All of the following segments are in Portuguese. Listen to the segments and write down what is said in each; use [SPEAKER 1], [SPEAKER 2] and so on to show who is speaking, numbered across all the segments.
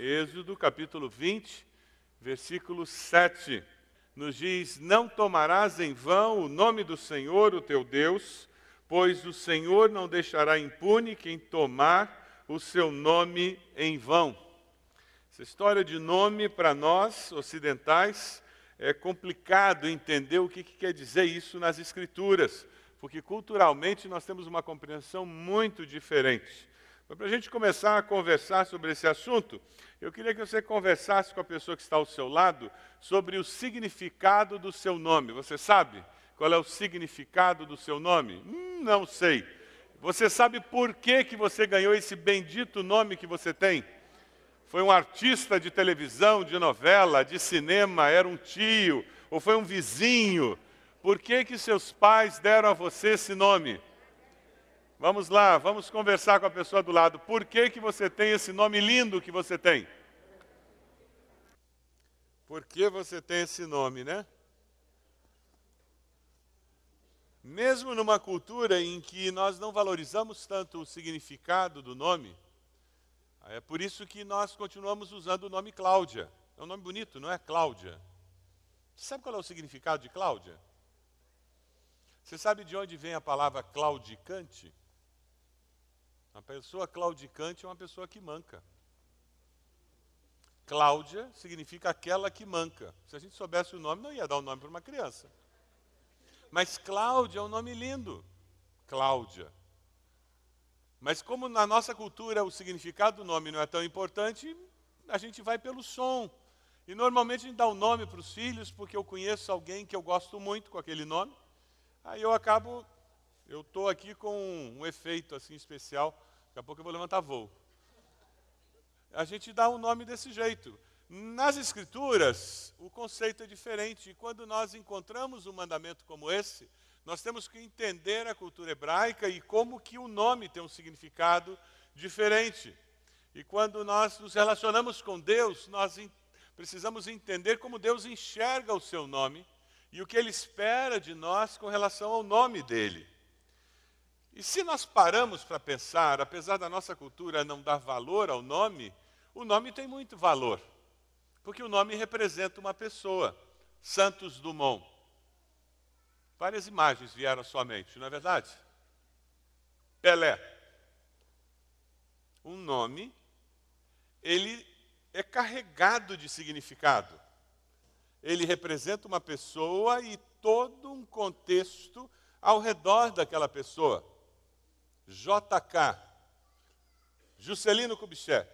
[SPEAKER 1] Êxodo capítulo 20, versículo 7, nos diz: Não tomarás em vão o nome do Senhor, o teu Deus, pois o Senhor não deixará impune quem tomar o seu nome em vão. Essa história de nome para nós ocidentais é complicado entender o que, que quer dizer isso nas Escrituras, porque culturalmente nós temos uma compreensão muito diferente. Mas para a gente começar a conversar sobre esse assunto, eu queria que você conversasse com a pessoa que está ao seu lado sobre o significado do seu nome. Você sabe qual é o significado do seu nome? Hum, não sei. Você sabe por que, que você ganhou esse bendito nome que você tem? Foi um artista de televisão, de novela, de cinema, era um tio, ou foi um vizinho? Por que, que seus pais deram a você esse nome? Vamos lá, vamos conversar com a pessoa do lado. Por que, que você tem esse nome lindo que você tem? Por que você tem esse nome, né? Mesmo numa cultura em que nós não valorizamos tanto o significado do nome, é por isso que nós continuamos usando o nome Cláudia. É um nome bonito, não é? Cláudia. Você sabe qual é o significado de Cláudia? Você sabe de onde vem a palavra claudicante? Pessoa claudicante é uma pessoa que manca. Cláudia significa aquela que manca. Se a gente soubesse o nome, não ia dar o um nome para uma criança. Mas Cláudia é um nome lindo. Cláudia. Mas como na nossa cultura o significado do nome não é tão importante, a gente vai pelo som. E normalmente a gente dá o um nome para os filhos porque eu conheço alguém que eu gosto muito com aquele nome. Aí eu acabo, eu estou aqui com um efeito assim especial Daqui a pouco eu vou levantar voo. A gente dá um nome desse jeito. Nas Escrituras, o conceito é diferente. E quando nós encontramos um mandamento como esse, nós temos que entender a cultura hebraica e como que o nome tem um significado diferente. E quando nós nos relacionamos com Deus, nós precisamos entender como Deus enxerga o seu nome e o que ele espera de nós com relação ao nome dele. E se nós paramos para pensar, apesar da nossa cultura não dar valor ao nome, o nome tem muito valor. Porque o nome representa uma pessoa, Santos Dumont. Várias imagens vieram à sua mente, não é verdade? Pelé. Um nome, ele é carregado de significado. Ele representa uma pessoa e todo um contexto ao redor daquela pessoa. JK, Juscelino Kubitschek.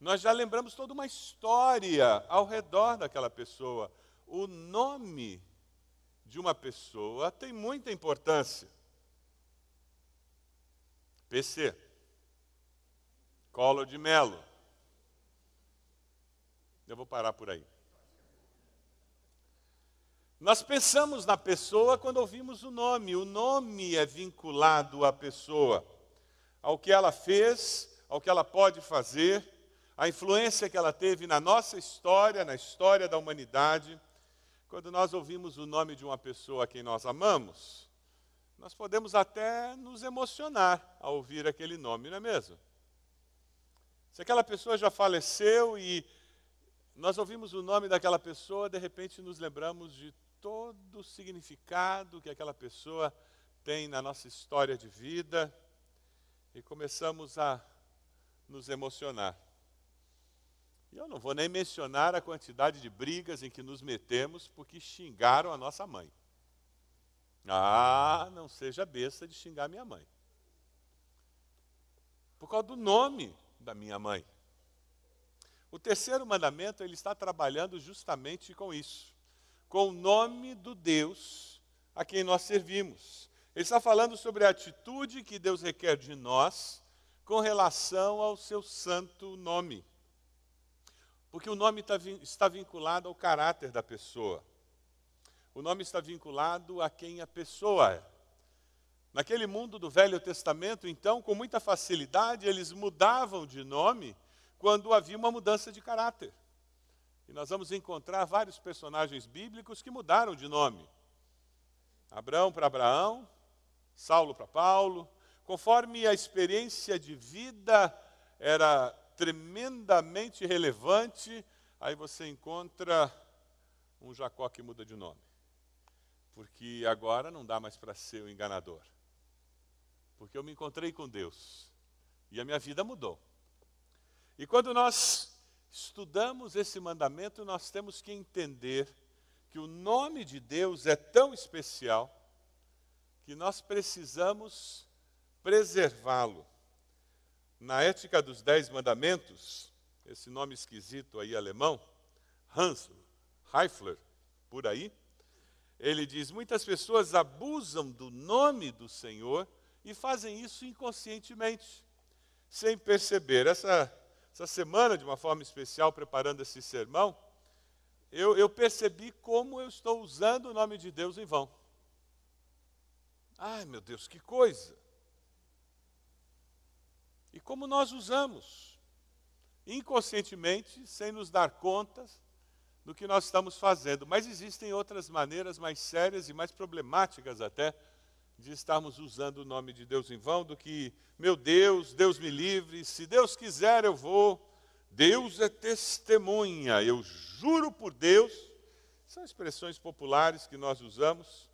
[SPEAKER 1] Nós já lembramos toda uma história ao redor daquela pessoa. O nome de uma pessoa tem muita importância. PC, Collor de Mello. Eu vou parar por aí. Nós pensamos na pessoa quando ouvimos o nome. O nome é vinculado à pessoa, ao que ela fez, ao que ela pode fazer, a influência que ela teve na nossa história, na história da humanidade. Quando nós ouvimos o nome de uma pessoa a quem nós amamos, nós podemos até nos emocionar ao ouvir aquele nome, não é mesmo? Se aquela pessoa já faleceu e nós ouvimos o nome daquela pessoa, de repente nos lembramos de todo o significado que aquela pessoa tem na nossa história de vida e começamos a nos emocionar. E eu não vou nem mencionar a quantidade de brigas em que nos metemos porque xingaram a nossa mãe. Ah, não seja besta de xingar minha mãe. Por causa do nome da minha mãe. O terceiro mandamento, ele está trabalhando justamente com isso com o nome do Deus a quem nós servimos. Ele está falando sobre a atitude que Deus requer de nós com relação ao seu santo nome. Porque o nome está vinculado ao caráter da pessoa. O nome está vinculado a quem a pessoa é. Naquele mundo do Velho Testamento, então, com muita facilidade, eles mudavam de nome quando havia uma mudança de caráter. E nós vamos encontrar vários personagens bíblicos que mudaram de nome. Abraão para Abraão, Saulo para Paulo, conforme a experiência de vida era tremendamente relevante, aí você encontra um Jacó que muda de nome. Porque agora não dá mais para ser o enganador. Porque eu me encontrei com Deus e a minha vida mudou. E quando nós estudamos esse mandamento, nós temos que entender que o nome de Deus é tão especial que nós precisamos preservá-lo. Na ética dos Dez Mandamentos, esse nome esquisito aí alemão, Hans Heifler, por aí, ele diz: muitas pessoas abusam do nome do Senhor e fazem isso inconscientemente, sem perceber. Essa, essa semana, de uma forma especial, preparando esse sermão, eu, eu percebi como eu estou usando o nome de Deus em vão. Ai, meu Deus, que coisa! E como nós usamos, inconscientemente, sem nos dar contas do que nós estamos fazendo. Mas existem outras maneiras mais sérias e mais problemáticas até de estarmos usando o nome de Deus em vão do que, meu Deus, Deus me livre, se Deus quiser eu vou. Deus é testemunha, eu juro por Deus. São expressões populares que nós usamos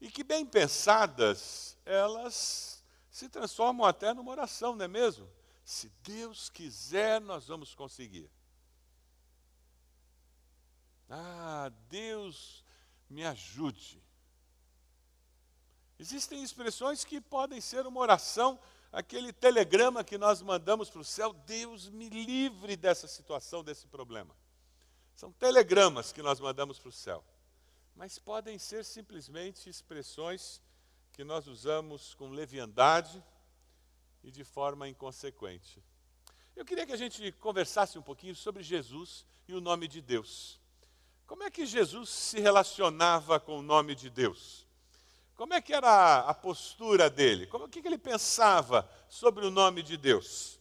[SPEAKER 1] e que, bem pensadas, elas se transformam até numa oração, não é mesmo? Se Deus quiser, nós vamos conseguir. Ah, Deus me ajude. Existem expressões que podem ser uma oração, aquele telegrama que nós mandamos para o céu, Deus me livre dessa situação, desse problema. São telegramas que nós mandamos para o céu. Mas podem ser simplesmente expressões que nós usamos com leviandade e de forma inconsequente. Eu queria que a gente conversasse um pouquinho sobre Jesus e o nome de Deus. Como é que Jesus se relacionava com o nome de Deus? Como é que era a postura dele? Como, o que, que ele pensava sobre o nome de Deus?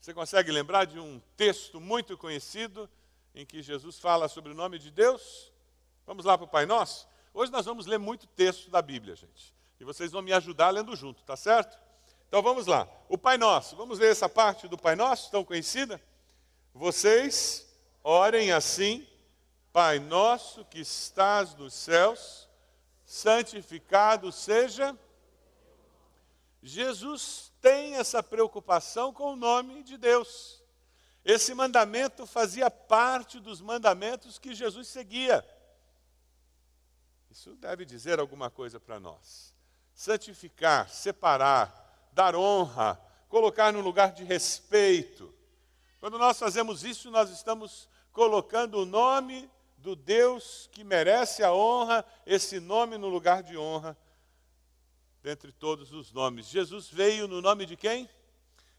[SPEAKER 1] Você consegue lembrar de um texto muito conhecido em que Jesus fala sobre o nome de Deus? Vamos lá para o Pai Nosso? Hoje nós vamos ler muito texto da Bíblia, gente. E vocês vão me ajudar lendo junto, tá certo? Então vamos lá. O Pai Nosso. Vamos ler essa parte do Pai Nosso, tão conhecida? Vocês Orem assim: Pai nosso que estás nos céus, santificado seja. Jesus tem essa preocupação com o nome de Deus. Esse mandamento fazia parte dos mandamentos que Jesus seguia. Isso deve dizer alguma coisa para nós. Santificar, separar, dar honra, colocar no lugar de respeito. Quando nós fazemos isso, nós estamos colocando o nome do Deus que merece a honra, esse nome no lugar de honra, dentre todos os nomes. Jesus veio no nome de quem?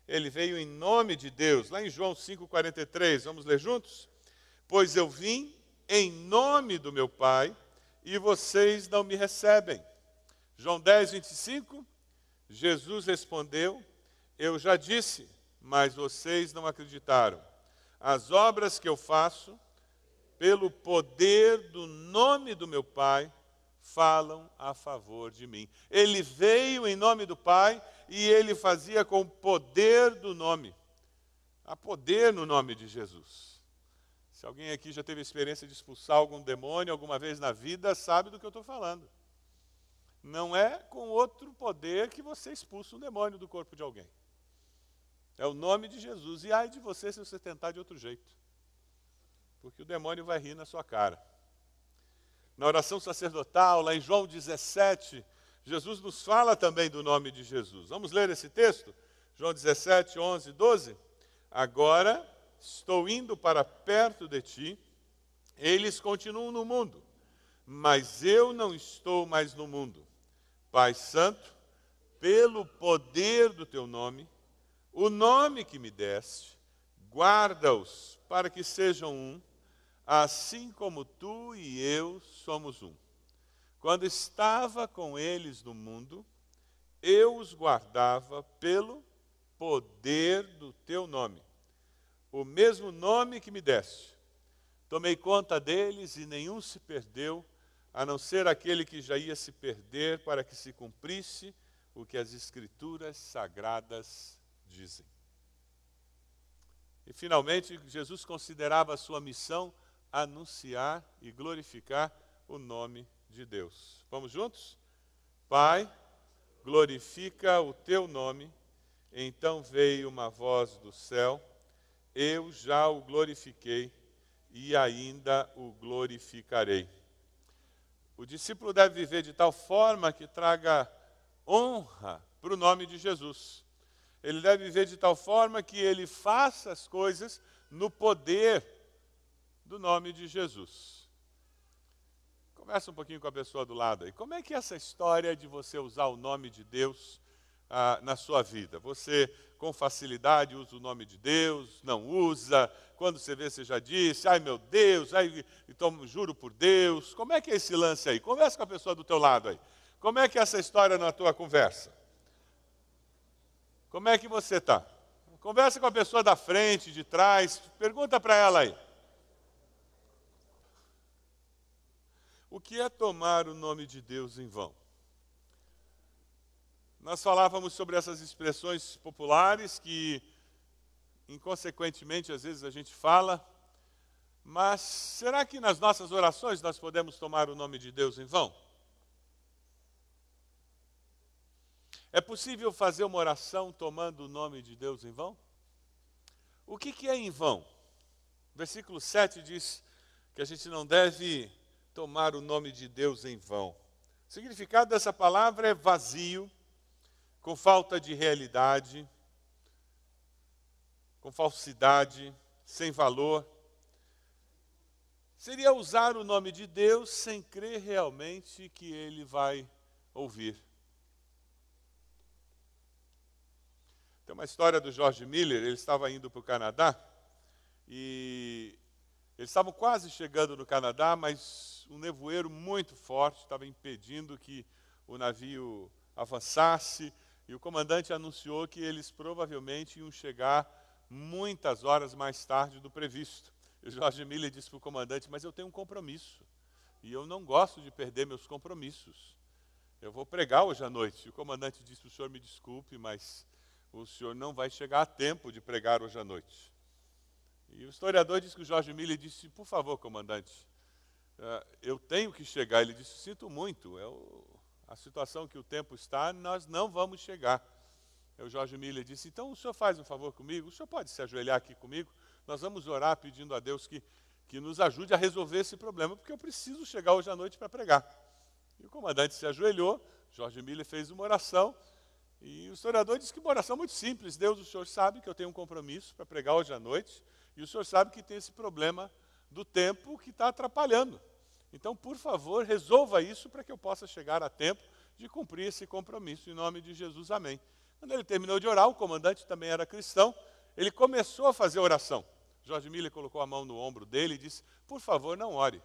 [SPEAKER 1] Ele veio em nome de Deus. Lá em João 5,43, vamos ler juntos? Pois eu vim em nome do meu Pai e vocês não me recebem. João 10, 25, Jesus respondeu: Eu já disse, mas vocês não acreditaram. As obras que eu faço, pelo poder do nome do meu Pai, falam a favor de mim. Ele veio em nome do Pai e ele fazia com o poder do nome. Há poder no nome de Jesus. Se alguém aqui já teve experiência de expulsar algum demônio alguma vez na vida, sabe do que eu estou falando. Não é com outro poder que você expulsa um demônio do corpo de alguém. É o nome de Jesus. E ai de você se você tentar de outro jeito. Porque o demônio vai rir na sua cara. Na oração sacerdotal, lá em João 17, Jesus nos fala também do nome de Jesus. Vamos ler esse texto? João 17, 11, 12. Agora estou indo para perto de ti, eles continuam no mundo, mas eu não estou mais no mundo. Pai Santo, pelo poder do teu nome, o nome que me deste, guarda-os para que sejam um, assim como tu e eu somos um. Quando estava com eles no mundo, eu os guardava pelo poder do teu nome, o mesmo nome que me deste. Tomei conta deles e nenhum se perdeu, a não ser aquele que já ia se perder, para que se cumprisse o que as Escrituras sagradas dizem. E finalmente, Jesus considerava a sua missão anunciar e glorificar o nome de Deus. Vamos juntos? Pai, glorifica o teu nome. Então veio uma voz do céu: Eu já o glorifiquei e ainda o glorificarei. O discípulo deve viver de tal forma que traga honra para o nome de Jesus. Ele deve viver de tal forma que ele faça as coisas no poder do nome de Jesus. Conversa um pouquinho com a pessoa do lado aí. Como é que é essa história de você usar o nome de Deus ah, na sua vida? Você, com facilidade, usa o nome de Deus, não usa? Quando você vê, você já disse, ai meu Deus, ai, então, juro por Deus. Como é que é esse lance aí? Conversa com a pessoa do teu lado aí. Como é que é essa história na tua conversa? Como é que você está? Conversa com a pessoa da frente, de trás, pergunta para ela aí. O que é tomar o nome de Deus em vão? Nós falávamos sobre essas expressões populares que, inconsequentemente, às vezes a gente fala, mas será que nas nossas orações nós podemos tomar o nome de Deus em vão? É possível fazer uma oração tomando o nome de Deus em vão? O que, que é em vão? Versículo 7 diz que a gente não deve tomar o nome de Deus em vão. O significado dessa palavra é vazio, com falta de realidade, com falsidade, sem valor. Seria usar o nome de Deus sem crer realmente que ele vai ouvir. Tem uma história do George Miller, ele estava indo para o Canadá e eles estavam quase chegando no Canadá, mas um nevoeiro muito forte estava impedindo que o navio avançasse e o comandante anunciou que eles provavelmente iam chegar muitas horas mais tarde do previsto. E o Jorge Miller disse para o comandante: Mas eu tenho um compromisso e eu não gosto de perder meus compromissos. Eu vou pregar hoje à noite. E o comandante disse: O senhor me desculpe, mas o senhor não vai chegar a tempo de pregar hoje à noite. E o historiador diz que o Jorge Miller disse, por favor, comandante, eu tenho que chegar. Ele disse, sinto muito, é o, a situação que o tempo está, nós não vamos chegar. O Jorge Miller disse, então o senhor faz um favor comigo, o senhor pode se ajoelhar aqui comigo, nós vamos orar pedindo a Deus que, que nos ajude a resolver esse problema, porque eu preciso chegar hoje à noite para pregar. E o comandante se ajoelhou, Jorge Miller fez uma oração, e o historiador diz que uma oração muito simples. Deus, o Senhor sabe que eu tenho um compromisso para pregar hoje à noite, e o Senhor sabe que tem esse problema do tempo que está atrapalhando. Então, por favor, resolva isso para que eu possa chegar a tempo de cumprir esse compromisso. Em nome de Jesus, amém. Quando ele terminou de orar, o comandante também era cristão, ele começou a fazer oração. Jorge Miller colocou a mão no ombro dele e disse: Por favor, não ore.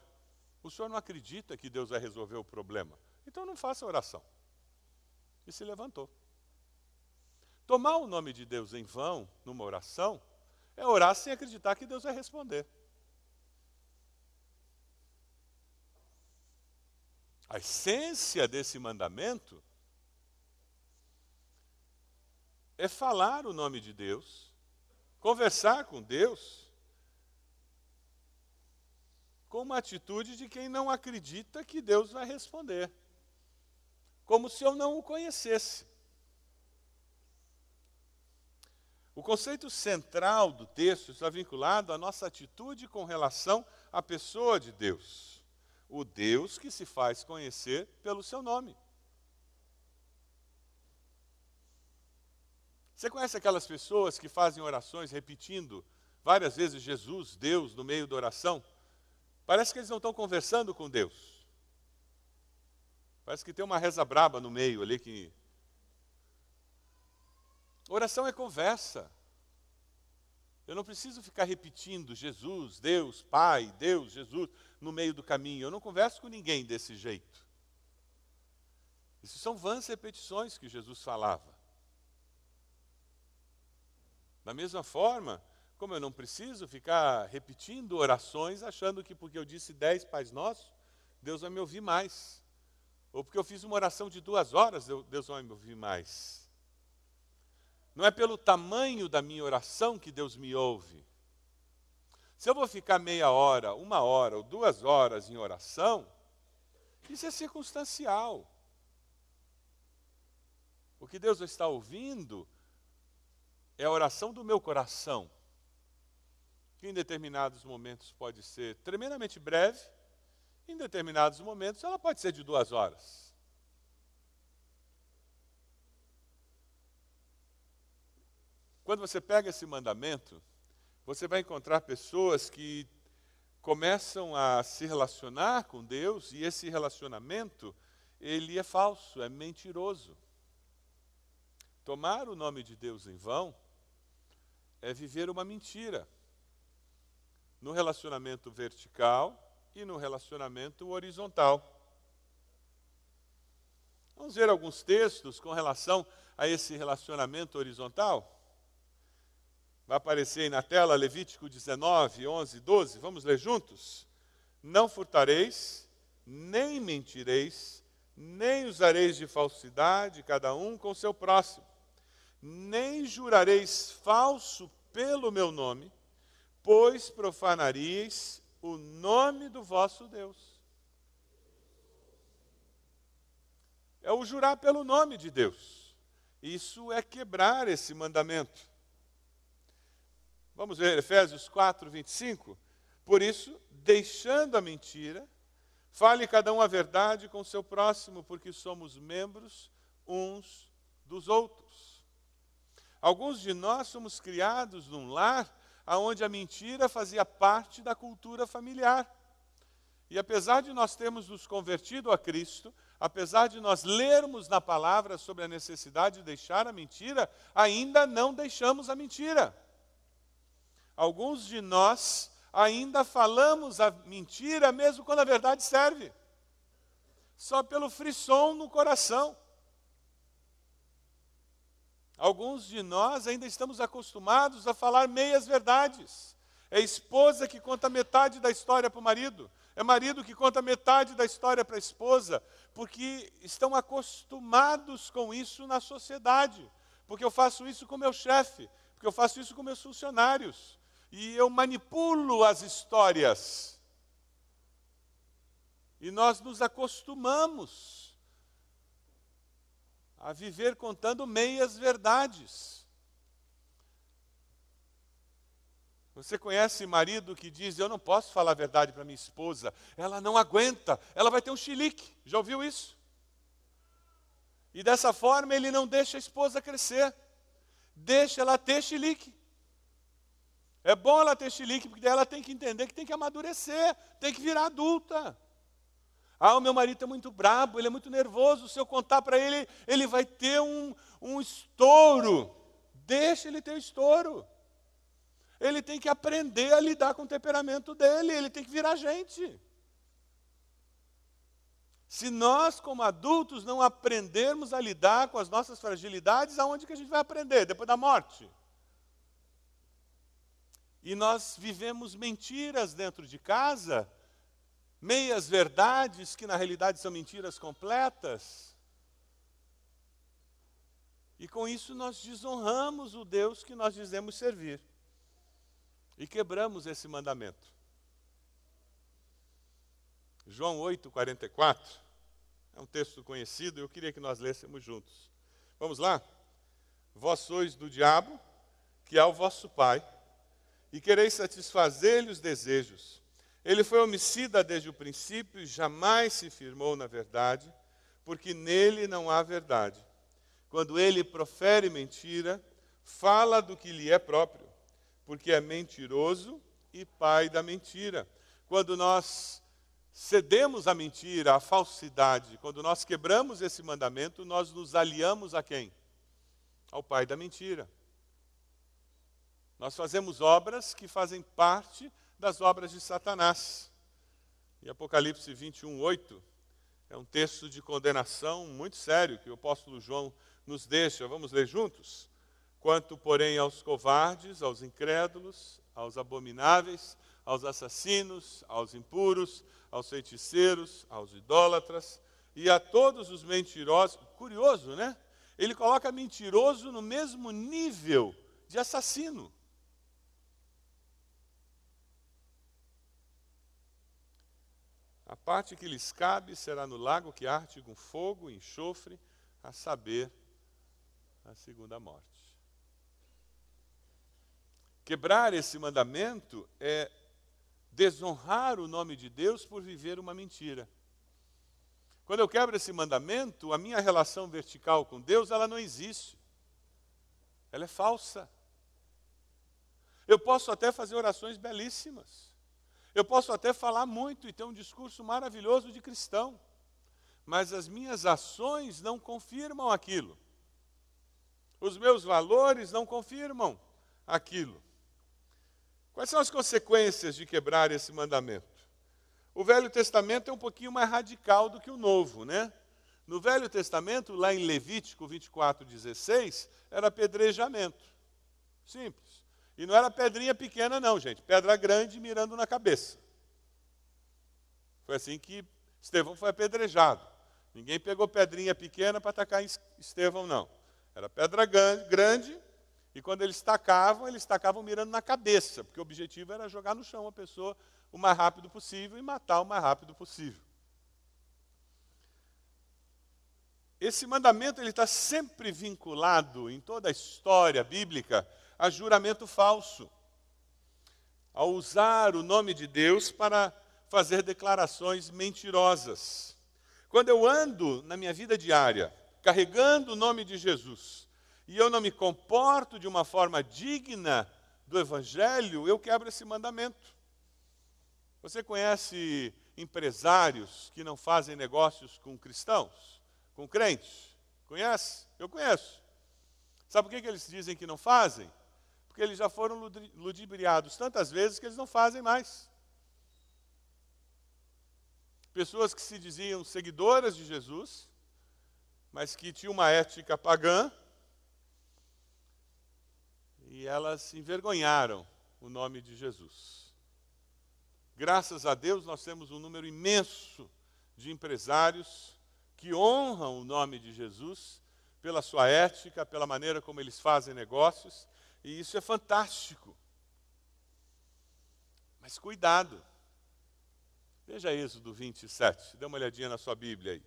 [SPEAKER 1] O senhor não acredita que Deus vai resolver o problema. Então não faça oração. E se levantou. Tomar o nome de Deus em vão, numa oração, é orar sem acreditar que Deus vai responder. A essência desse mandamento é falar o nome de Deus, conversar com Deus, com uma atitude de quem não acredita que Deus vai responder, como se eu não o conhecesse. O conceito central do texto está vinculado à nossa atitude com relação à pessoa de Deus. O Deus que se faz conhecer pelo seu nome. Você conhece aquelas pessoas que fazem orações repetindo várias vezes Jesus, Deus, no meio da oração? Parece que eles não estão conversando com Deus. Parece que tem uma reza braba no meio ali que Oração é conversa. Eu não preciso ficar repetindo Jesus, Deus, Pai, Deus, Jesus, no meio do caminho. Eu não converso com ninguém desse jeito. Isso são vãs repetições que Jesus falava. Da mesma forma, como eu não preciso ficar repetindo orações achando que porque eu disse dez Pais Nossos, Deus vai me ouvir mais. Ou porque eu fiz uma oração de duas horas, Deus vai me ouvir mais. Não é pelo tamanho da minha oração que Deus me ouve, Se eu vou ficar meia hora, uma hora ou duas horas em oração, isso é circunstancial. O que Deus está ouvindo é a oração do meu coração, que em determinados momentos pode ser tremendamente breve, em determinados momentos ela pode ser de duas horas. Quando você pega esse mandamento, você vai encontrar pessoas que começam a se relacionar com Deus e esse relacionamento, ele é falso, é mentiroso. Tomar o nome de Deus em vão é viver uma mentira no relacionamento vertical e no relacionamento horizontal. Vamos ver alguns textos com relação a esse relacionamento horizontal? Vai aparecer aí na tela Levítico 19, 11, 12. Vamos ler juntos? Não furtareis, nem mentireis, nem usareis de falsidade, cada um com seu próximo nem jurareis falso pelo meu nome, pois profanaríeis o nome do vosso Deus. É o jurar pelo nome de Deus. Isso é quebrar esse mandamento. Vamos ver Efésios 4, 25? Por isso, deixando a mentira, fale cada um a verdade com o seu próximo, porque somos membros uns dos outros. Alguns de nós somos criados num lar onde a mentira fazia parte da cultura familiar. E apesar de nós termos nos convertido a Cristo, apesar de nós lermos na palavra sobre a necessidade de deixar a mentira, ainda não deixamos a mentira. Alguns de nós ainda falamos a mentira mesmo quando a verdade serve. Só pelo frisson no coração. Alguns de nós ainda estamos acostumados a falar meias verdades. É esposa que conta metade da história para o marido, é marido que conta metade da história para a esposa, porque estão acostumados com isso na sociedade. Porque eu faço isso com meu chefe, porque eu faço isso com meus funcionários, e eu manipulo as histórias. E nós nos acostumamos a viver contando meias verdades. Você conhece marido que diz: Eu não posso falar a verdade para minha esposa, ela não aguenta, ela vai ter um chilique. Já ouviu isso? E dessa forma ele não deixa a esposa crescer, deixa ela ter chilique. É bom ela ter chilique, porque ela tem que entender que tem que amadurecer, tem que virar adulta. Ah, o meu marido é muito brabo, ele é muito nervoso. Se eu contar para ele, ele vai ter um, um estouro. Deixa ele ter estouro. Ele tem que aprender a lidar com o temperamento dele, ele tem que virar gente. Se nós, como adultos, não aprendermos a lidar com as nossas fragilidades, aonde que a gente vai aprender? Depois da morte. E nós vivemos mentiras dentro de casa meias verdades que na realidade são mentiras completas. E com isso nós desonramos o Deus que nós dizemos servir. E quebramos esse mandamento. João 8, 44. É um texto conhecido, eu queria que nós lêssemos juntos. Vamos lá? Vós sois do diabo, que é o vosso pai, e quereis satisfazer-lhe os desejos. Ele foi homicida desde o princípio e jamais se firmou na verdade, porque nele não há verdade. Quando ele profere mentira, fala do que lhe é próprio, porque é mentiroso e pai da mentira. Quando nós cedemos à mentira, à falsidade, quando nós quebramos esse mandamento, nós nos aliamos a quem? Ao pai da mentira. Nós fazemos obras que fazem parte das obras de Satanás. E Apocalipse 21, 8 é um texto de condenação muito sério que o apóstolo João nos deixa. Vamos ler juntos? Quanto, porém, aos covardes, aos incrédulos, aos abomináveis, aos assassinos, aos impuros, aos feiticeiros, aos idólatras e a todos os mentirosos. Curioso, né? Ele coloca mentiroso no mesmo nível de assassino. Parte que lhes cabe será no lago que arde com fogo e enxofre, a saber, a segunda morte. Quebrar esse mandamento é desonrar o nome de Deus por viver uma mentira. Quando eu quebro esse mandamento, a minha relação vertical com Deus, ela não existe. Ela é falsa. Eu posso até fazer orações belíssimas. Eu posso até falar muito e ter um discurso maravilhoso de cristão. Mas as minhas ações não confirmam aquilo. Os meus valores não confirmam aquilo. Quais são as consequências de quebrar esse mandamento? O Velho Testamento é um pouquinho mais radical do que o Novo, né? No Velho Testamento, lá em Levítico 24, 16, era apedrejamento. Simples. E não era pedrinha pequena, não, gente. Pedra grande mirando na cabeça. Foi assim que Estevão foi apedrejado. Ninguém pegou pedrinha pequena para atacar Estevão, não. Era pedra grande e quando eles tacavam, eles tacavam mirando na cabeça, porque o objetivo era jogar no chão a pessoa o mais rápido possível e matar o mais rápido possível. Esse mandamento ele está sempre vinculado em toda a história bíblica a juramento falso, a usar o nome de Deus para fazer declarações mentirosas. Quando eu ando na minha vida diária carregando o nome de Jesus, e eu não me comporto de uma forma digna do Evangelho, eu quebro esse mandamento. Você conhece empresários que não fazem negócios com cristãos, com crentes? Conhece? Eu conheço. Sabe por que, que eles dizem que não fazem? Porque eles já foram ludibriados tantas vezes que eles não fazem mais. Pessoas que se diziam seguidoras de Jesus, mas que tinham uma ética pagã, e elas envergonharam o nome de Jesus. Graças a Deus, nós temos um número imenso de empresários que honram o nome de Jesus pela sua ética, pela maneira como eles fazem negócios, e isso é fantástico. Mas cuidado. Veja Êxodo 27, dê uma olhadinha na sua Bíblia aí.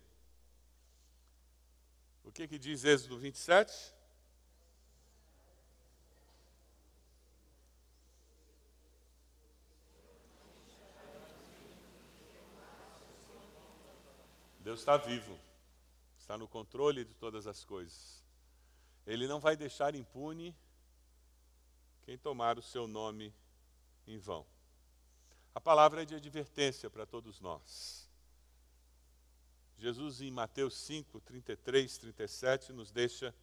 [SPEAKER 1] O que, que diz Êxodo 27? Deus está vivo, está no controle de todas as coisas. Ele não vai deixar impune quem tomar o seu nome em vão. A palavra é de advertência para todos nós. Jesus, em Mateus 5, 33, 37, nos deixa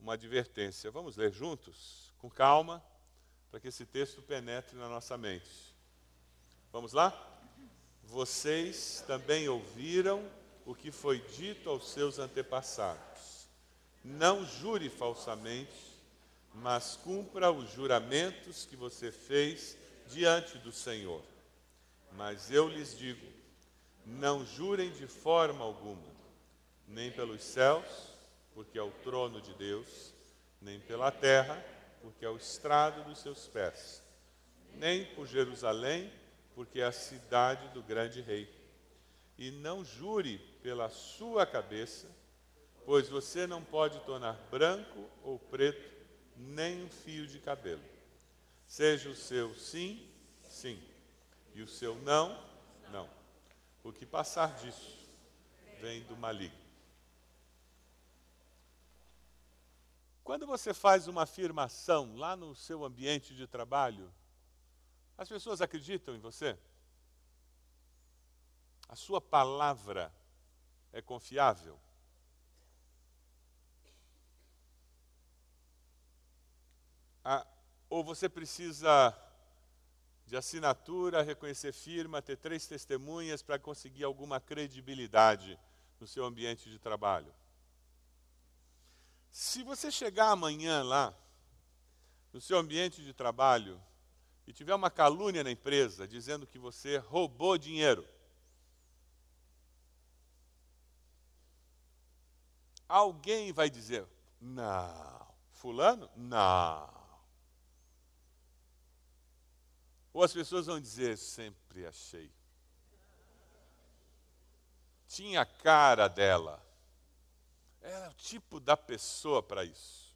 [SPEAKER 1] uma advertência. Vamos ler juntos, com calma, para que esse texto penetre na nossa mente. Vamos lá? Vocês também ouviram o que foi dito aos seus antepassados. Não jure falsamente, mas cumpra os juramentos que você fez diante do Senhor. Mas eu lhes digo: não jurem de forma alguma, nem pelos céus, porque é o trono de Deus, nem pela terra, porque é o estrado dos seus pés, nem por Jerusalém, porque é a cidade do grande rei. E não jure pela sua cabeça, pois você não pode tornar branco ou preto nem um fio de cabelo. Seja o seu sim, sim, e o seu não, não. O que passar disso vem do maligno. Quando você faz uma afirmação lá no seu ambiente de trabalho, as pessoas acreditam em você? A sua palavra é confiável? Ah, ou você precisa de assinatura, reconhecer firma, ter três testemunhas para conseguir alguma credibilidade no seu ambiente de trabalho? Se você chegar amanhã lá, no seu ambiente de trabalho, e tiver uma calúnia na empresa dizendo que você roubou dinheiro, alguém vai dizer: não. Fulano? Não. Ou as pessoas vão dizer: sempre achei. tinha a cara dela. Era o tipo da pessoa para isso.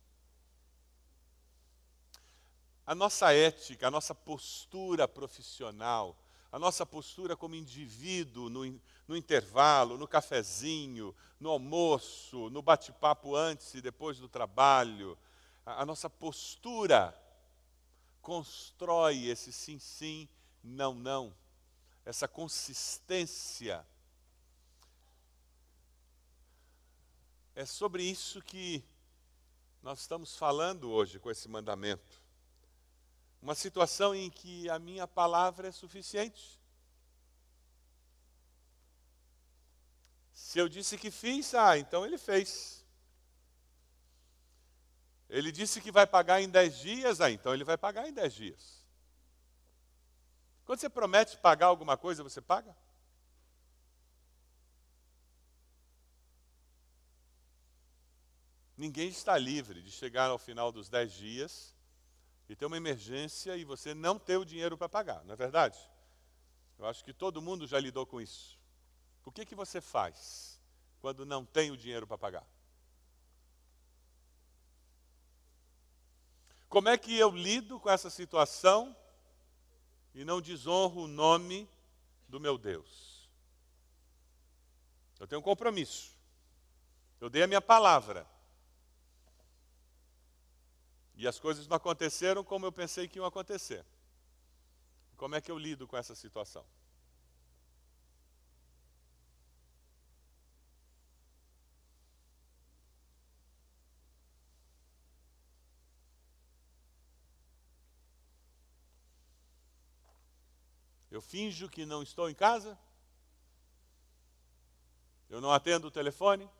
[SPEAKER 1] A nossa ética, a nossa postura profissional, a nossa postura como indivíduo no, no intervalo, no cafezinho, no almoço, no bate-papo antes e depois do trabalho, a, a nossa postura constrói esse sim, sim, não, não, essa consistência. É sobre isso que nós estamos falando hoje com esse mandamento. Uma situação em que a minha palavra é suficiente. Se eu disse que fiz, ah, então ele fez. Ele disse que vai pagar em dez dias, ah, então ele vai pagar em dez dias. Quando você promete pagar alguma coisa, você paga? Ninguém está livre de chegar ao final dos dez dias e ter uma emergência e você não ter o dinheiro para pagar, não é verdade? Eu acho que todo mundo já lidou com isso. O que, que você faz quando não tem o dinheiro para pagar? Como é que eu lido com essa situação e não desonro o nome do meu Deus? Eu tenho um compromisso. Eu dei a minha palavra. E as coisas não aconteceram como eu pensei que iam acontecer. Como é que eu lido com essa situação? Eu finjo que não estou em casa? Eu não atendo o telefone?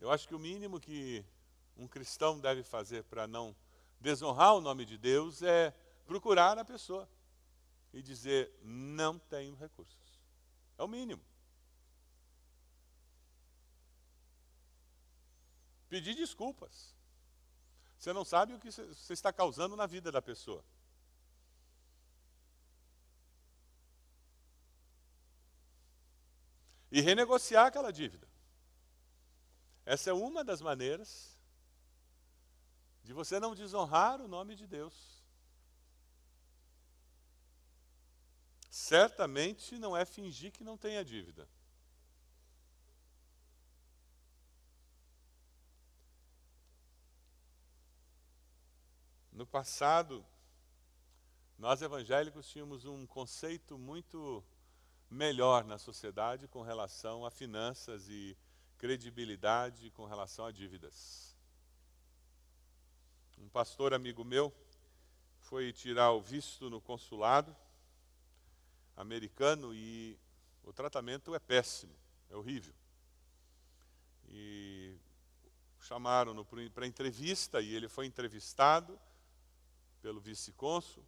[SPEAKER 1] Eu acho que o mínimo que um cristão deve fazer para não desonrar o nome de Deus é procurar a pessoa e dizer: não tenho recursos. É o mínimo. Pedir desculpas. Você não sabe o que você está causando na vida da pessoa. E renegociar aquela dívida. Essa é uma das maneiras de você não desonrar o nome de Deus. Certamente não é fingir que não tem a dívida. No passado, nós evangélicos tínhamos um conceito muito melhor na sociedade com relação a finanças e credibilidade com relação a dívidas. Um pastor amigo meu foi tirar o visto no consulado americano e o tratamento é péssimo, é horrível. E chamaram-no para entrevista e ele foi entrevistado pelo vice-cônsul.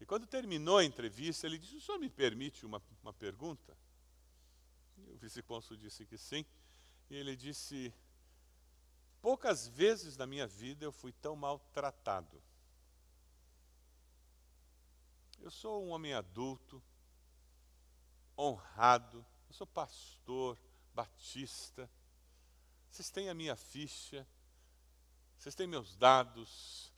[SPEAKER 1] E quando terminou a entrevista, ele disse: O senhor me permite uma, uma pergunta? E o vice-cônsul disse que sim. E ele disse: Poucas vezes na minha vida eu fui tão maltratado. Eu sou um homem adulto, honrado, eu sou pastor, batista. Vocês têm a minha ficha, vocês têm meus dados,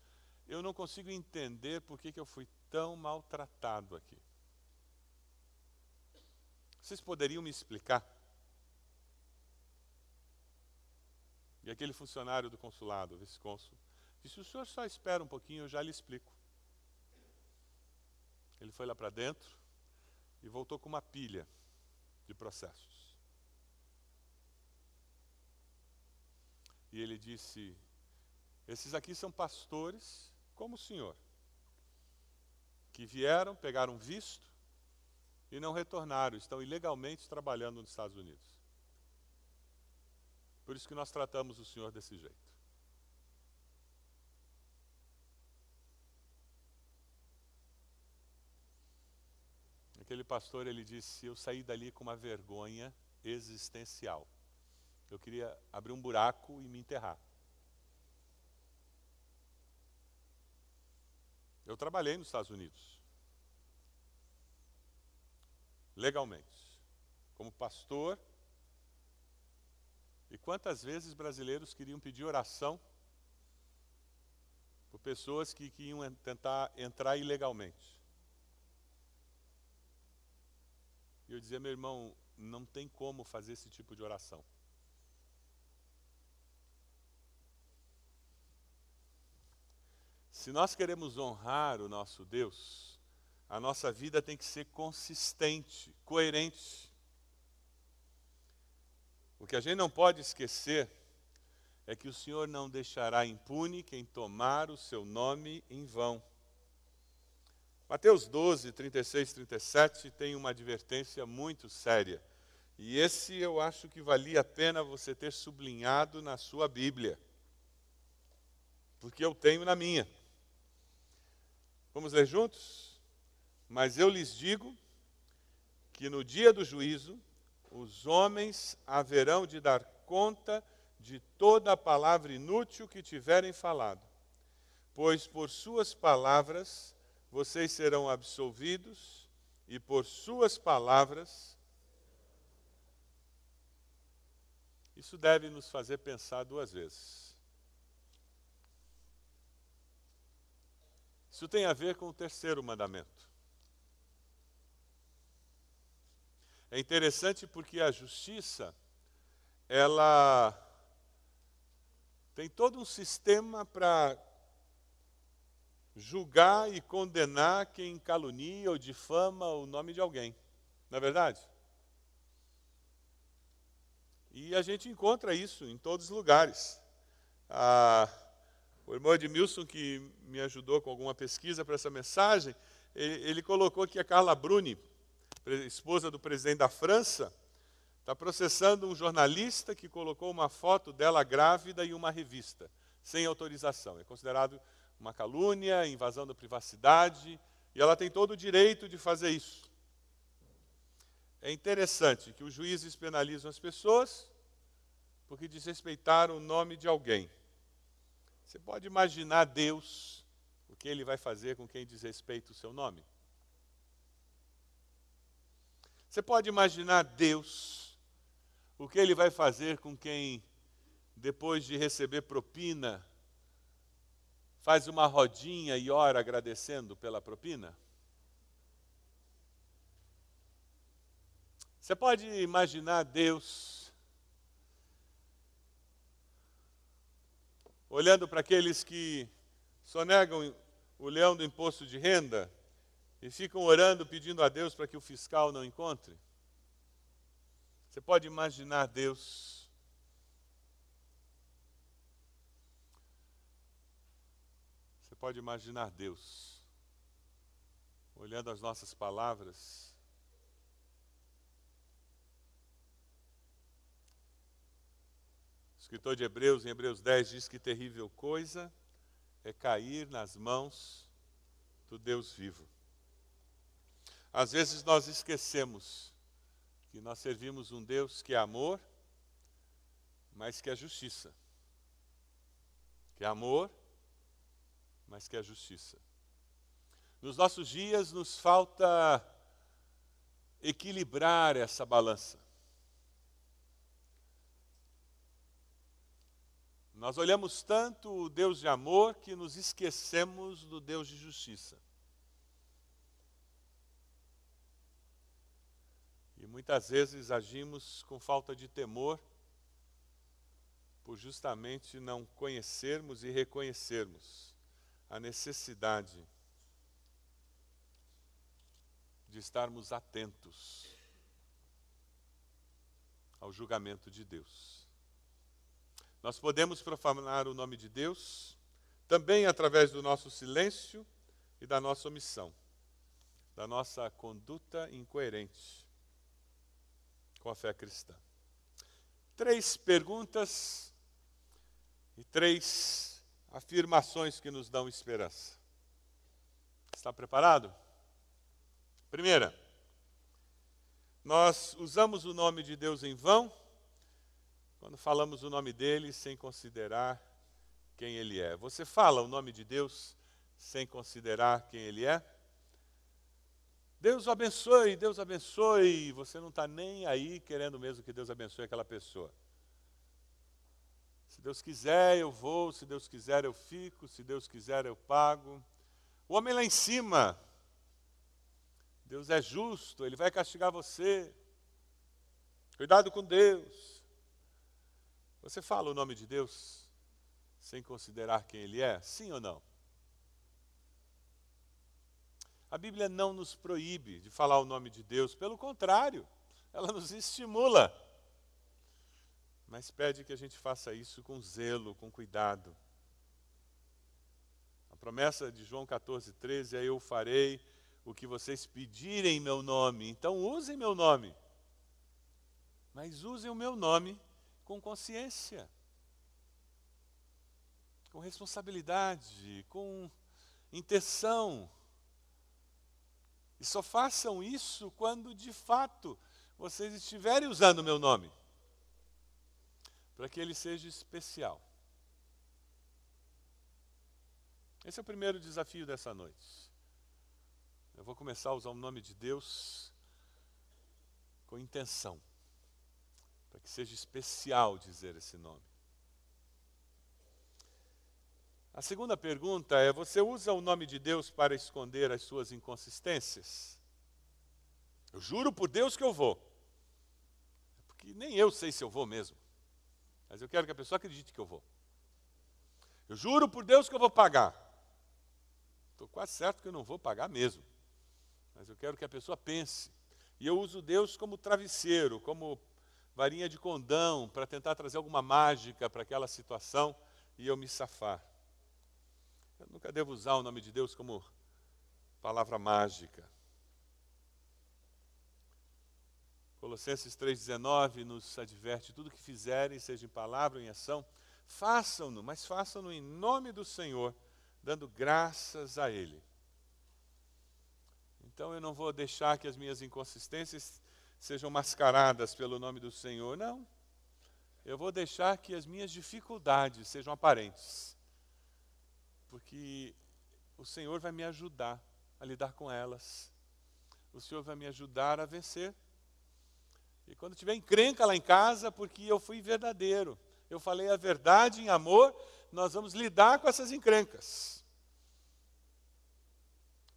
[SPEAKER 1] eu não consigo entender por que, que eu fui tão maltratado aqui. Vocês poderiam me explicar? E aquele funcionário do consulado, o vice-cônsul, disse: O senhor só espera um pouquinho, eu já lhe explico. Ele foi lá para dentro e voltou com uma pilha de processos. E ele disse: Esses aqui são pastores como o senhor, que vieram, pegaram visto e não retornaram, estão ilegalmente trabalhando nos Estados Unidos. Por isso que nós tratamos o senhor desse jeito. Aquele pastor, ele disse, eu saí dali com uma vergonha existencial. Eu queria abrir um buraco e me enterrar. Eu trabalhei nos Estados Unidos. Legalmente. Como pastor. E quantas vezes brasileiros queriam pedir oração por pessoas que, que iam tentar entrar ilegalmente? E eu dizia, meu irmão, não tem como fazer esse tipo de oração. Se nós queremos honrar o nosso Deus, a nossa vida tem que ser consistente, coerente. O que a gente não pode esquecer é que o Senhor não deixará impune quem tomar o seu nome em vão. Mateus 12, 36, 37 tem uma advertência muito séria. E esse eu acho que valia a pena você ter sublinhado na sua Bíblia. Porque eu tenho na minha. Vamos ler juntos? Mas eu lhes digo que no dia do juízo, os homens haverão de dar conta de toda a palavra inútil que tiverem falado, pois por suas palavras vocês serão absolvidos, e por suas palavras. Isso deve nos fazer pensar duas vezes. Isso tem a ver com o terceiro mandamento. É interessante porque a justiça, ela tem todo um sistema para julgar e condenar quem calunia ou difama o nome de alguém. Não é verdade? E a gente encontra isso em todos os lugares. Ah, o irmão Edmilson, que me ajudou com alguma pesquisa para essa mensagem, ele, ele colocou que a Carla Bruni, esposa do presidente da França, está processando um jornalista que colocou uma foto dela grávida em uma revista, sem autorização. É considerado uma calúnia, invasão da privacidade, e ela tem todo o direito de fazer isso. É interessante que os juízes penalizam as pessoas porque desrespeitaram o nome de alguém. Você pode imaginar Deus, o que ele vai fazer com quem desrespeita o seu nome? Você pode imaginar Deus, o que ele vai fazer com quem, depois de receber propina, faz uma rodinha e ora agradecendo pela propina? Você pode imaginar Deus olhando para aqueles que sonegam o leão do imposto de renda e ficam orando pedindo a Deus para que o fiscal não encontre? Você pode imaginar Deus Você pode imaginar Deus olhando as nossas palavras. Escritor de Hebreus, em Hebreus 10, diz que terrível coisa é cair nas mãos do Deus vivo. Às vezes nós esquecemos que nós servimos um Deus que é amor, mas que é justiça. Que é amor, mas que é justiça. Nos nossos dias nos falta equilibrar essa balança. Nós olhamos tanto o Deus de amor que nos esquecemos do Deus de justiça. E muitas vezes agimos com falta de temor, por justamente não conhecermos e reconhecermos a necessidade de estarmos atentos ao julgamento de Deus. Nós podemos profanar o nome de Deus também através do nosso silêncio e da nossa omissão, da nossa conduta incoerente com a fé cristã. Três perguntas e três afirmações que nos dão esperança. Está preparado? Primeira, nós usamos o nome de Deus em vão quando falamos o nome dele sem considerar quem ele é. Você fala o nome de Deus sem considerar quem ele é? Deus abençoe, Deus abençoe. Você não está nem aí querendo mesmo que Deus abençoe aquela pessoa. Se Deus quiser, eu vou. Se Deus quiser, eu fico. Se Deus quiser, eu pago. O homem lá em cima, Deus é justo, ele vai castigar você. Cuidado com Deus. Você fala o nome de Deus sem considerar quem Ele é? Sim ou não? A Bíblia não nos proíbe de falar o nome de Deus, pelo contrário, ela nos estimula. Mas pede que a gente faça isso com zelo, com cuidado. A promessa de João 14, 13 é: Eu farei o que vocês pedirem em meu nome. Então usem meu nome. Mas usem o meu nome com consciência, com responsabilidade, com intenção. E só façam isso quando de fato vocês estiverem usando o meu nome, para que ele seja especial. Esse é o primeiro desafio dessa noite. Eu vou começar a usar o nome de Deus com intenção, para que seja especial dizer esse nome. A segunda pergunta é: você usa o nome de Deus para esconder as suas inconsistências? Eu juro por Deus que eu vou. Porque nem eu sei se eu vou mesmo. Mas eu quero que a pessoa acredite que eu vou. Eu juro por Deus que eu vou pagar. Estou quase certo que eu não vou pagar mesmo mas eu quero que a pessoa pense. E eu uso Deus como travesseiro, como varinha de condão, para tentar trazer alguma mágica para aquela situação e eu me safar. Eu nunca devo usar o nome de Deus como palavra mágica. Colossenses 3,19 nos adverte: tudo que fizerem, seja em palavra ou em ação, façam-no, mas façam-no em nome do Senhor, dando graças a Ele. Então eu não vou deixar que as minhas inconsistências sejam mascaradas pelo nome do Senhor, não. Eu vou deixar que as minhas dificuldades sejam aparentes. Porque o Senhor vai me ajudar a lidar com elas. O Senhor vai me ajudar a vencer. E quando tiver encrenca lá em casa, porque eu fui verdadeiro, eu falei a verdade em amor, nós vamos lidar com essas encrencas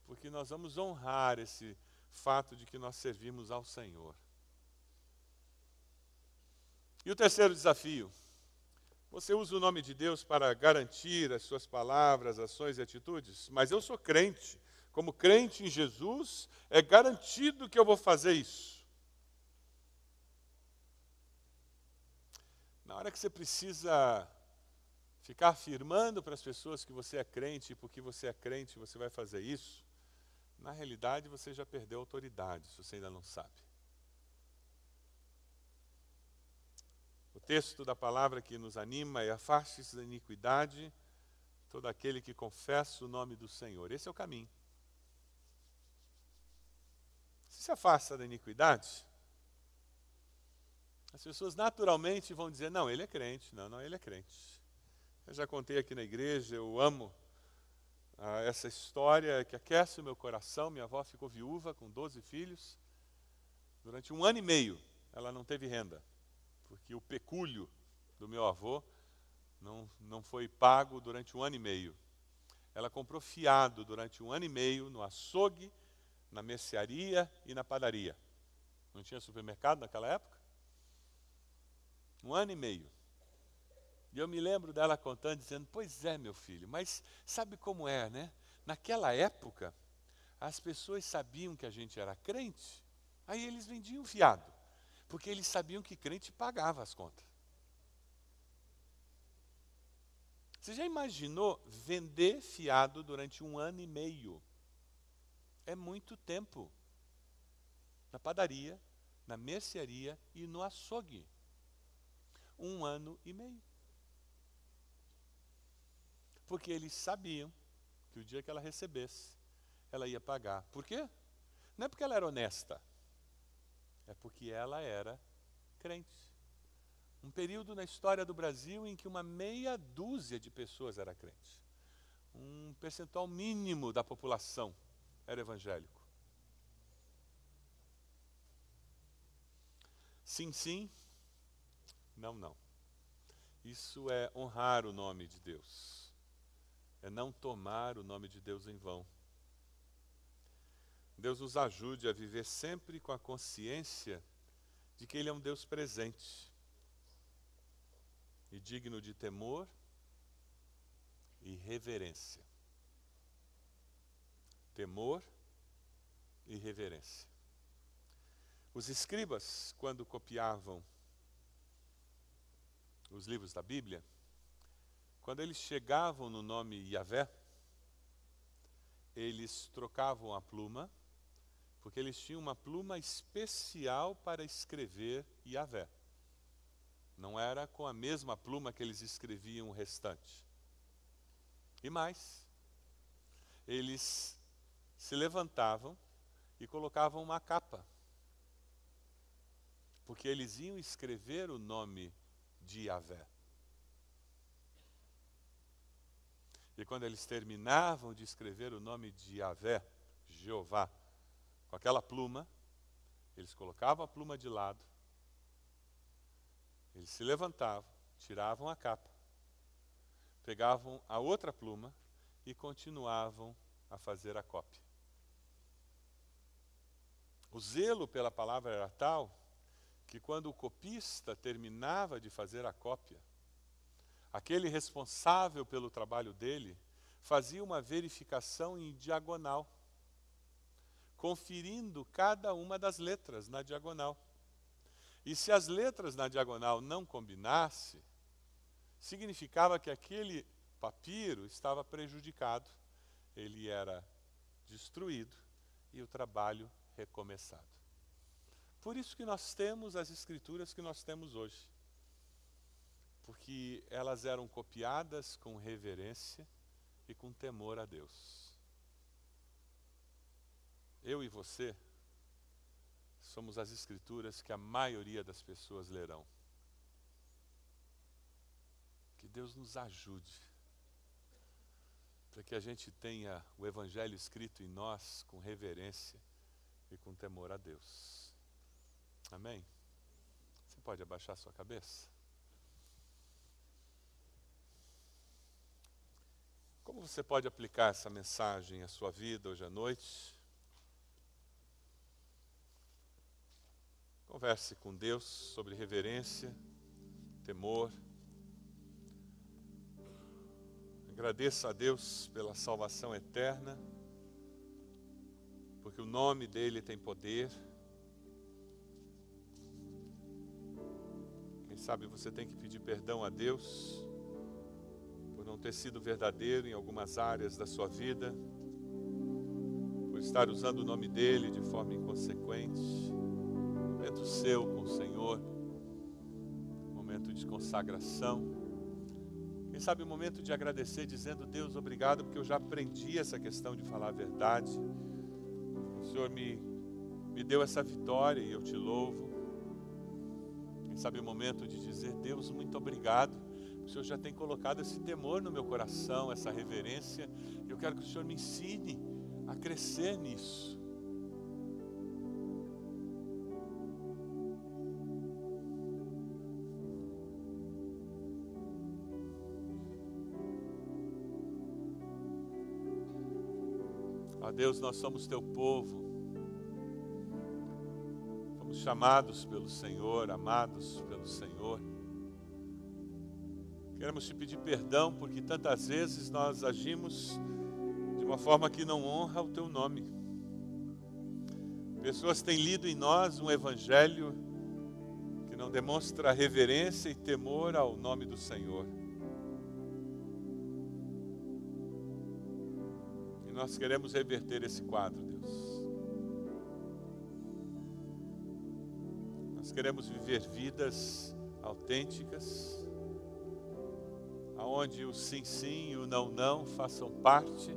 [SPEAKER 1] porque nós vamos honrar esse fato de que nós servimos ao Senhor. E o terceiro desafio. Você usa o nome de Deus para garantir as suas palavras, ações e atitudes, mas eu sou crente. Como crente em Jesus, é garantido que eu vou fazer isso. Na hora que você precisa ficar afirmando para as pessoas que você é crente, e porque você é crente você vai fazer isso, na realidade você já perdeu autoridade, se você ainda não sabe. O texto da palavra que nos anima é: afaste-se da iniquidade todo aquele que confessa o nome do Senhor. Esse é o caminho. Se se afasta da iniquidade, as pessoas naturalmente vão dizer: não, ele é crente. Não, não, ele é crente. Eu já contei aqui na igreja, eu amo ah, essa história que aquece o meu coração. Minha avó ficou viúva com 12 filhos. Durante um ano e meio, ela não teve renda, porque o pecúlio do meu avô não, não foi pago durante um ano e meio. Ela comprou fiado durante um ano e meio no açougue, na mercearia e na padaria. Não tinha supermercado naquela época? Um ano e meio. E eu me lembro dela contando, dizendo: Pois é, meu filho, mas sabe como é, né? Naquela época, as pessoas sabiam que a gente era crente, aí eles vendiam fiado, porque eles sabiam que crente pagava as contas. Você já imaginou vender fiado durante um ano e meio? É muito tempo. Na padaria, na mercearia e no açougue. Um ano e meio porque eles sabiam que o dia que ela recebesse, ela ia pagar. Por quê? Não é porque ela era honesta, é porque ela era crente. Um período na história do Brasil em que uma meia dúzia de pessoas era crente. um percentual mínimo da população era evangélico. Sim, sim, não, não. Isso é honrar o nome de Deus, é não tomar o nome de Deus em vão. Deus nos ajude a viver sempre com a consciência de que Ele é um Deus presente e digno de temor e reverência. Temor e reverência. Os escribas, quando copiavam os livros da Bíblia, quando eles chegavam no nome Yahvé, eles trocavam a pluma, porque eles tinham uma pluma especial para escrever Yahvé. Não era com a mesma pluma que eles escreviam o restante. E mais, eles se levantavam e colocavam uma capa, porque eles iam escrever o nome de Yahvé. E quando eles terminavam de escrever o nome de Yahvé, Jeová, com aquela pluma, eles colocavam a pluma de lado, eles se levantavam, tiravam a capa, pegavam a outra pluma e continuavam a fazer a cópia. O zelo pela palavra era tal que quando o copista terminava de fazer a cópia, aquele responsável pelo trabalho dele fazia uma verificação em diagonal, conferindo cada uma das letras na diagonal. E se as letras na diagonal não combinassem, significava que aquele papiro estava prejudicado, ele era destruído e o trabalho recomeçado. Por isso que nós temos as escrituras que nós temos hoje. Porque elas eram copiadas com reverência e com temor a Deus. Eu e você somos as escrituras que a maioria das pessoas lerão. Que Deus nos ajude para que a gente tenha o Evangelho escrito em nós com reverência e com temor a Deus. Amém? Você pode abaixar sua cabeça? Como você pode aplicar essa mensagem à sua vida hoje à noite? Converse com Deus sobre reverência, temor. Agradeça a Deus pela salvação eterna, porque o nome dele tem poder. sabe, você tem que pedir perdão a Deus ter sido verdadeiro em algumas áreas da sua vida, por estar usando o nome dele de forma inconsequente. Momento seu com o Senhor, momento de consagração. Quem sabe o momento de agradecer, dizendo: Deus, obrigado, porque eu já aprendi essa questão de falar a verdade. O Senhor me, me deu essa vitória e eu te louvo sabe, o momento de dizer: Deus, muito obrigado. O Senhor já tem colocado esse temor no meu coração, essa reverência. Eu quero que o Senhor me ensine a crescer nisso. Ó Deus, nós somos teu povo chamados pelo Senhor, amados pelo Senhor. Queremos te pedir perdão porque tantas vezes nós agimos de uma forma que não honra o teu nome. Pessoas têm lido em nós um evangelho que não demonstra reverência e temor ao nome do Senhor. E nós queremos reverter esse quadro, Deus. Nós queremos viver vidas autênticas, aonde o sim sim e o não não façam parte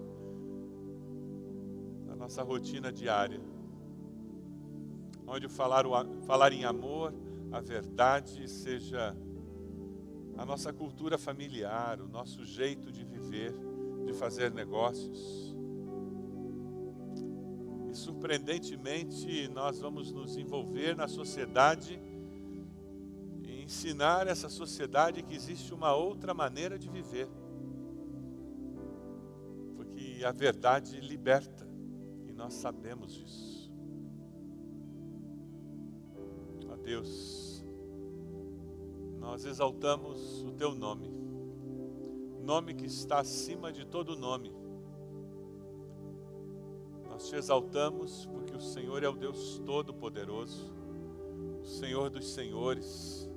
[SPEAKER 1] da nossa rotina diária. Onde falar, falar em amor, a verdade seja a nossa cultura familiar, o nosso jeito de viver de fazer negócios. E surpreendentemente, nós vamos nos envolver na sociedade ensinar essa sociedade que existe uma outra maneira de viver. Porque a verdade liberta, e nós sabemos disso. Ó Deus, nós exaltamos o teu nome nome que está acima de todo nome. Nós te exaltamos porque o Senhor é o Deus Todo-Poderoso, o Senhor dos Senhores,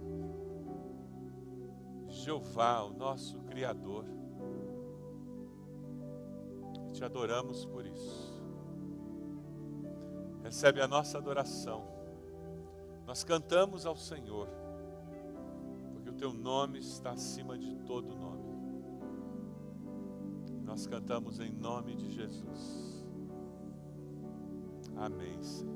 [SPEAKER 1] Jeová, o nosso Criador. E te adoramos por isso. Recebe a nossa adoração. Nós cantamos ao Senhor, porque o teu nome está acima de todo nome. Nós cantamos em nome de Jesus. Amém, Senhor.